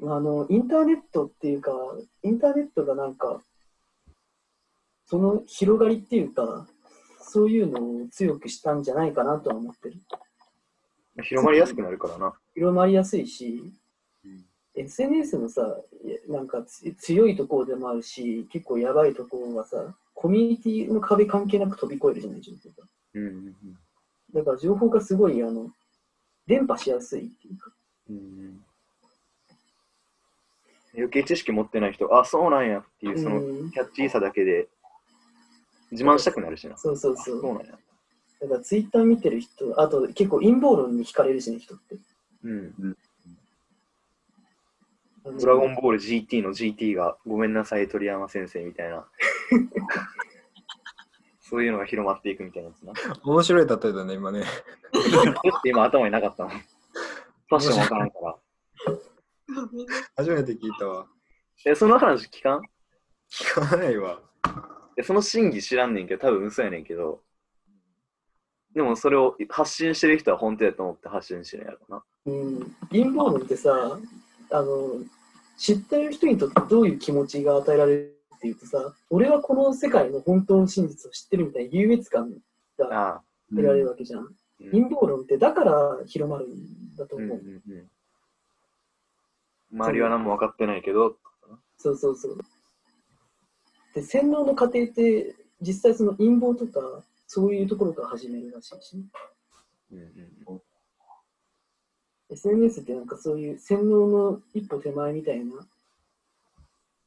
まあ、あの、インターネットっていうか、インターネットがなんか、その広がりっていうか、そういうのを強くしたんじゃないかなとは思ってる。広まりやすくなるからな。広まりやすいし、SNS のさ、なんかつ強いところでもあるし、結構やばいところはさ、コミュニティの壁関係なく飛び越えるじゃない情報が。うんうんだから情報がすごい、あの、伝播しやすいっていうか。うんうん余計知識持ってない人、あ、そうなんやっていう、そのうんキャッチーさだけで自慢したくなるしな。そうそうそう。あそうなんや。だからツイッター見てる人、あと結構陰謀論に惹かれるしね、人って。うん。ドラゴンボール GT の GT がごめんなさい鳥山先生みたいな。そういうのが広まっていくみたいなやつな。面白い例えだね、今ね。ちょっと今頭になかったの。ファッションわからんから。初めて聞いたわ。え、その話聞かん？聞かないわ。えその真偽知らんねんけど、多分嘘やねんけど。でもそれを発信してる人は本当やと思って発信してるんやろな。うん、陰謀論ってさ、あの、知ってる人にとってどういう気持ちが与えられるっていうとさ、俺はこの世界の本当の真実を知ってるみたいな優越感がああ。得られるわけじゃん。うん陰謀論ってだから広まるんだとうんう思う。んうん周りは何も分かってないけど、そうそうそう。で、洗脳の過程って実際その陰謀とかそういうところから始めるらしいし、うんうん、SNS ってなんかそういう洗脳の一歩手前みたいな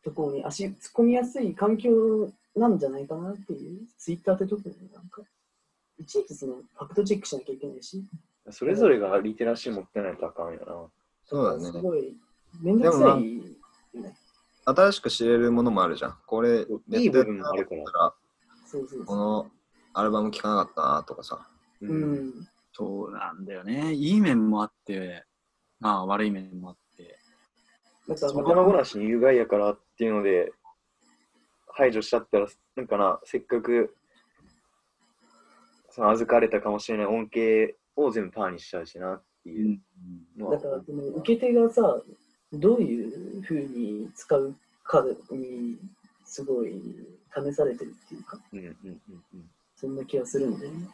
ところに足突っ込みやすい環境なんじゃないかなっていう、ツイッターって特になんか、いちいちそのファクトチェックしなきゃいけないし、それぞれがリテラシー持ってないとあかんよな。そうだね。すごいめんどくさい。新しく知れるものもあるじゃん。これ、いい部分もあるから。ら、そうそうそう。このアルバム聴かなかったなとかさ。ううんん。そうなんだよね。いい面もあって、まあ悪い面もあって。なんか頭ごなしに有害やからっていうので、排除しちゃったら、なんかな、せっかく、その預かれたかもしれない恩恵を全部パーにしちゃうしなっていうのはだから、その受け手がさ、どういうふうに使うかに、すごい試されてるっていうか、うんうんうんうん。そんな気がするんだよね。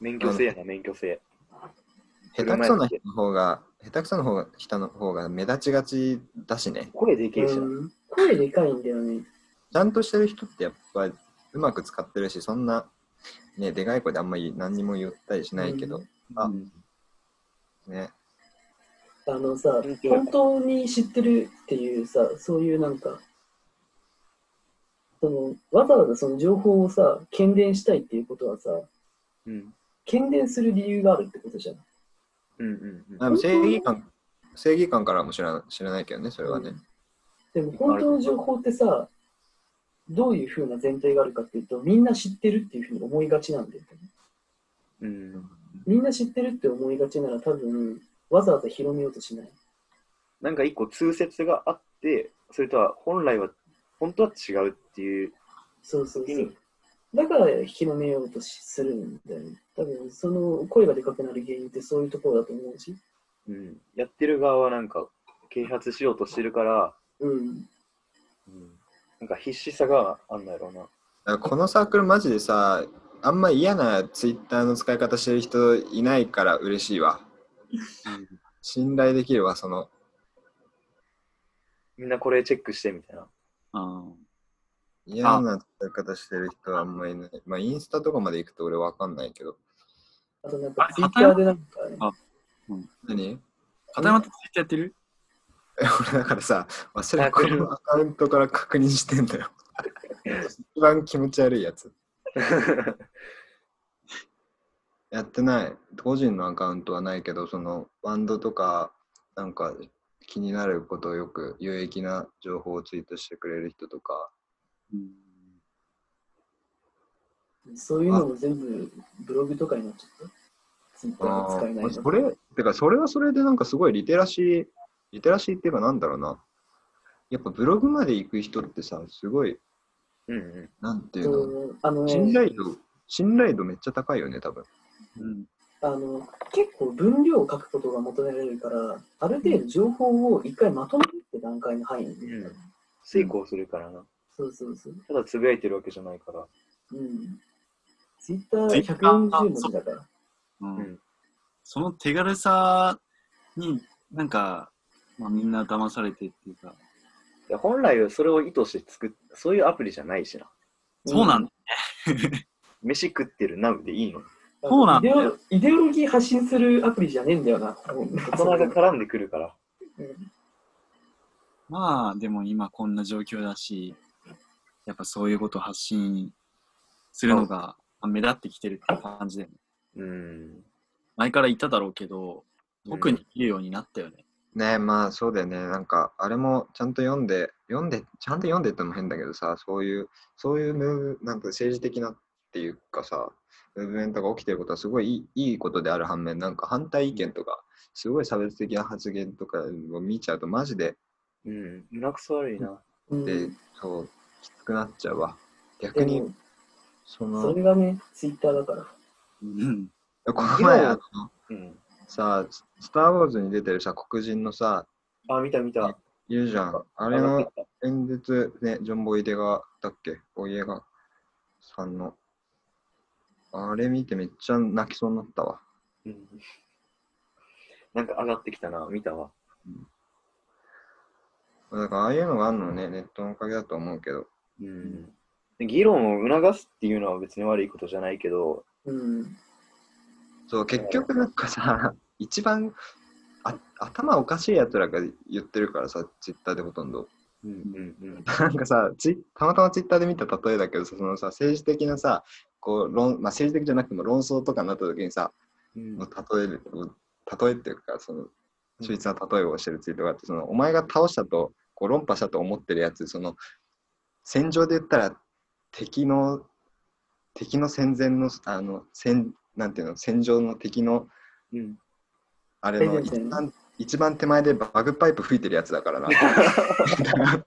免許制やな、免許制。下手くそな人の方が、下手くその方が人の方が目立ちがちだしね。声でけえしん声でかいんだよね。ちゃんとしてる人ってやっぱりうまく使ってるし、そんな、ね、でかい声であんまり何にも言ったりしないけど、うんあうんね。あのさ本、当に知ってるっていうさ、そういうなんか、そのわざわざその情報をさ、検伝したいっていうことはさ、うん。検伝する理由があるってことじゃん。うんうんうん。でも正義感、正義感からも知らな知らないけどね、それはね。でも本当の情報ってさ、どういうふうな前提があるかっていうと、みんな知ってるっていうふうに思いがちなんだよね。うん。みんな知ってるって思いがちなら多分、わざわざ広めようとしない。なんか一個通説があって、それとは本来は、本当は違うっていうそうそうそう。だから広めようとしするんだよね。多分、その声がでかくなる原因ってそういうところだと思うし。うん、やってる側はなんか啓発しようとしてるから、うん。うん、なんか必死さがあんだろうな。このサークルマジでさ、あんま嫌なツイッターの使い方してる人いないから嬉しいわ。信頼できるわ、その。みんなこれチェックしてみたいな。あ嫌な使い方してる人はあんまりいない。まあ、インスタとかまで行くと俺わかんないけど。あとなんかあツイッターでなんかね、あ何？片山ってツイッターやってる？え俺だからさ、忘れこのアカウントから確認してんだよ。一番気持ち悪いやつ。やってない。個人のアカウントはないけど、そのバンドとか、なんか気になることをよく有益な情報をツイートしてくれる人とか、うんそういうのも全部ブログとかになっちゃった？ツイッターがあ使えないそれ、てかそれはそれでなんかすごいリテラシー、リテラシーっていうかなんだろうな。やっぱブログまで行く人ってさ、すごい、うんうん。なんていうの、うんあのね信頼度、信頼度めっちゃ高いよね、多分。うんあの、結構分量を書くことが求められるから、ある程度情報を一回まとめるって段階に入るんだよね。遂行するからな。そうそうそう。ただつぶやいてるわけじゃないから。うん。ツイッター Twitter 140文字だから。うんうんその手軽さになんか、まあ、みんな騙されてっていうか、いや本来はそれを意図して作っそういうアプリじゃないしな。そうなんだ。飯食ってるナウでいいの。そうなんだよイデオイデオロギー発信するアプリじゃねえんだよな。大人が絡んでくるから。うんまあ、でも今こんな状況だし、やっぱそういうことを発信するのがまあ目立ってきてるって感じで、うん。前から言っただろうけど、特に見るようになったよね。ねまあそうだよね。なんか、あれもちゃんと読んで、読んで、ちゃんと読んでってのも変だけどさ、そういう、そういうムーブ、なんか政治的なっていうかさ、ムーブメントが起きてることはすごいいいことである反面、なんか反対意見とか、すごい差別的な発言とかを見ちゃうと、マジで、うん。胸くそ悪いな。うんで、そう、きつくなっちゃうわ。逆にそその、れがね、ツイッターだから。うん。この前、あのうん。さ、スター・ウォーズに出てるさ、黒人のさ、あ、見た見た。いるじゃん。ああれの演説ね、ジョン・ボイデガだっけ？ボイエガさんの。あれ見てめっちゃ泣きそうになったわ。たうん。なんか上がってきたな。見たわ。だからああいうのがあるのね、ネットのおかげだと思うけど。うん。で議論を促すっていうのは別に悪いことじゃないけど、うん。そう、結局なんかさ、一番あ頭おかしいやつらが言ってるからさ、ツイッターでほとんど。うんうんうん。なんかさ、たまたまツイッターで見た例えだけどさ、そのさ、政治的なさ、こう論まあ、政治的じゃなくても論争とかになった時にさ、うん例える、例えっていうか、その、秀逸な例えをしてるツイートがあって、その、お前が倒したと、こう論破したと思ってるやつ、その、戦場で言ったら、敵の、敵の戦前の、あの、戦、なんていうの、戦場の敵の、うん。あれの一番、一番手前でバグパイプ吹いてるやつだからな。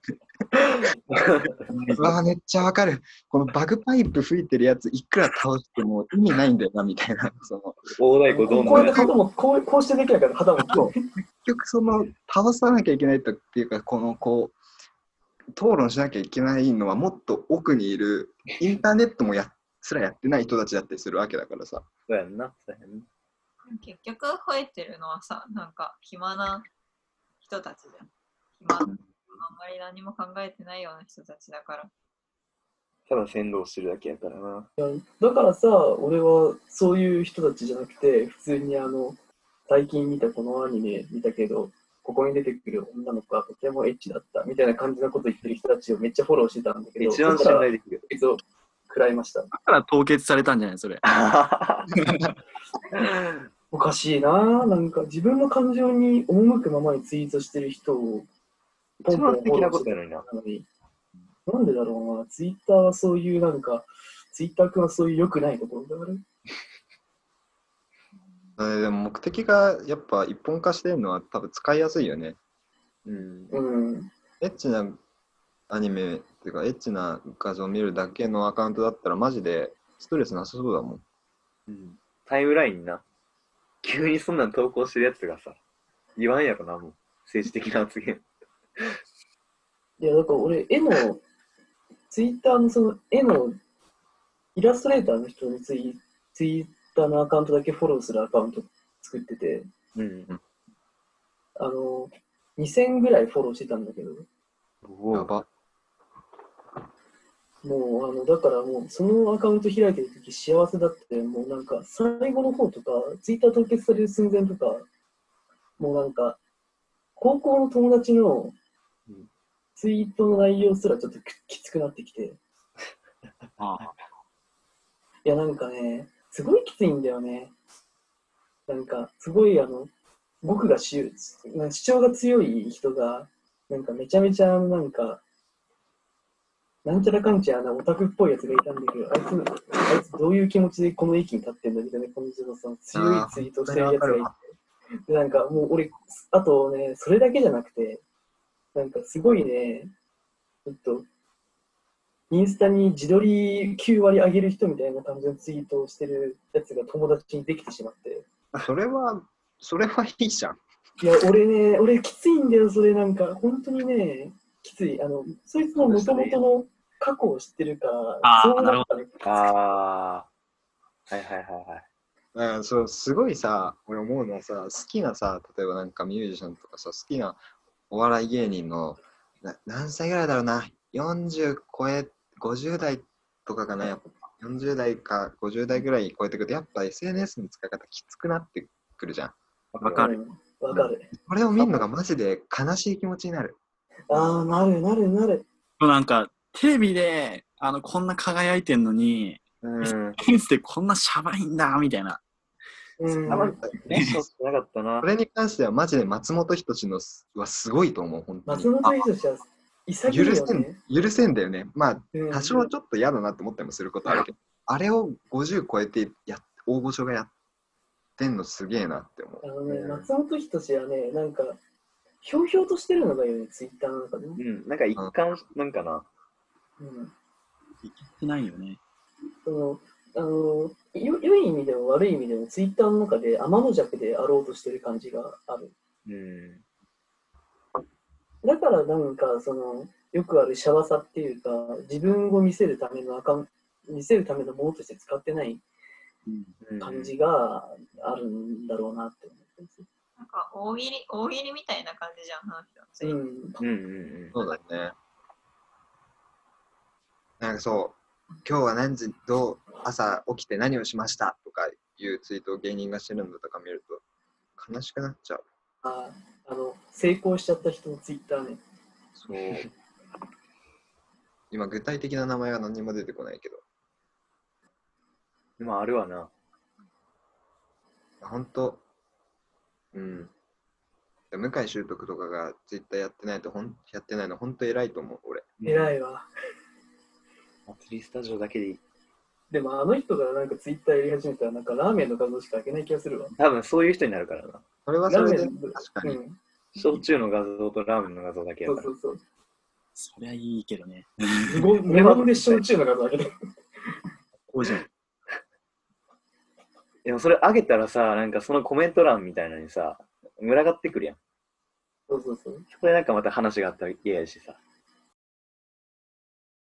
うわめっちゃわかる。このバグパイプ吹いてるやつ、いくら倒しても意味ないんだよな、みたいな。その大太鼓どんこうやどんって旗も、こうこうしてできないから旗も。結局その倒さなきゃいけないとっていうかこのこう討論しなきゃいけないのはもっと奥にいるインターネットもやすらやってない人たちだったりするわけだからさそうやんな。そうやんな結局吠えてるのはさ、なんか暇な人たちじゃん。暇、あんまり何も考えてないような人たちだから。ただ先導してるだけやからな。いやだからさ、俺はそういう人たちじゃなくて、普通にあの、最近見たこのアニメ見たけど、ここに出てくる女の子はとてもエッチだったみたいな感じのこと言ってる人たちをめっちゃフォローしてたんだけど、一番信頼できる。こいつを食らいました。だから凍結されたんじゃないそれ。おかしいなぁ。なんか自分の感情に赴くままにツイートしてる人をポ一ンポン番素敵なことやのにな。なのに、なんでだろうな。ツイッターはそういうなんか、ツイッター君はそういう良くないところがある？えーでも目的がやっぱ一本化してるのは多分使いやすいよねうん。うん。エッチなアニメっていうかエッチな画像を見るだけのアカウントだったらマジでストレスなさそうだもんうんタイムラインにな。急にそんなん投稿してるやつがさ、言わんやろな、もう。政治的な発言。いや、だから俺、絵の、ツイッターのその絵のイラストレーターの人にツイツイッターのアカウントだけフォローするアカウント作ってて、うん。あの、2000ぐらいフォローしてたんだけど、やば。もう、あの、だからもう、そのアカウント開いてるとき幸せだって、もうなんか、最後の方とか、ツイッター凍結される寸前とか、もうなんか、高校の友達のうんツイートの内容すらちょっときつくなってきて、ああ。いや、なんかね、すごいきついんだよね。なんか、すごい、あの、僕が主主張が強い人が、なんかめちゃめちゃ、なんか、なんちゃらかんちゃらなオタクっぽいやつがいたんだけど、あいつ、あいつどういう気持ちでこの域に立ってんだみたいな感じのさ、強いツイートしてるやつがいて、で、なんかもう俺、あとね、それだけじゃなくて、なんかすごいね、ちょっと、インスタに自撮り9割上げる人みたいな感じのツイートをしてるやつが友達にできてしまって。それは、それはいいじゃん。いや、俺ね、俺きついんだよ、それなんか、本当にね、きつい。あの、そいつの元々の過去を知ってるから、そうなったね。ああ。はいはいはいはい。うん、そう、すごいさ、俺思うのはさ、好きなさ、例えばなんかミュージシャンとかさ、好きなお笑い芸人の、な何歳ぐらいだろうな、40超え、50代とかかな、やっぱ40代か50代ぐらい超えてくると、やっぱ SNS の使い方きつくなってくるじゃん。わかる。うんわかる。これを見るのがマジで悲しい気持ちになる。ああ、なるなるなる。なんか、テレビで、あの、こんな輝いてんのに、うん。SNS でこんなシャバいんだ、みたいな。うん。あんまね、そうしなかったなこ。れに関してはマジで松本人志のすはすごいと思う、本当松に。本人志は潔い許せんよね。、許せんだよね。まあ、うん多少ちょっと嫌だなって思ったりもすることあるけど、あれを50超えてや大御所がやってんのすげえなって思う。あのね、うん松本人志はね、なんか、ひょうひょうとしてるのがいいよね、ツイッターの中でね。うん。なんか一貫、なんかな。うん。してないよね。その、あの、よ良い意味でも悪い意味でも、ツイッターの中で天の弱であろうとしてる感じがある。うん。だからなんか、その、よくあるシャワさっていうか、自分を見せるためのアカウン見せるためのものとして使ってないうん。うん感じがあるんだろうなって思ってます。なんか大喜利、大喜利みたいな感じじゃん、話のツイートうん。うんうんそうだね。なんかそう、今日は何時、どう、朝起きて何をしましたとかいうツイートを芸人がしてるのとか見ると悲しくなっちゃう。ああの、成功しちゃった人のツイッターね。そう。今具体的な名前は何も出てこないけど、うん。まあ、あるわな。本当うん。向井秀徳とかがツイッターやってないとほん、やってないの本当偉いと思う、俺。偉いわ。祭りスタジオだけでいい。でもあの人がなんかツイッターやり始めたらなんかラーメンの画像しか開けない気がするわ。多分そういう人になるからな。それはそれでラーメン確かに。うん。焼酎の画像とラーメンの画像だけやから。そうそうそう。そりゃいいけどね。無言で焼酎の画像開けて。こうじゃん。でもそれ上げたらさ、なんかそのコメント欄みたいなのにさ、群がってくるやん。そうそうそう。そこでなんかまた話があったら嫌やしさ。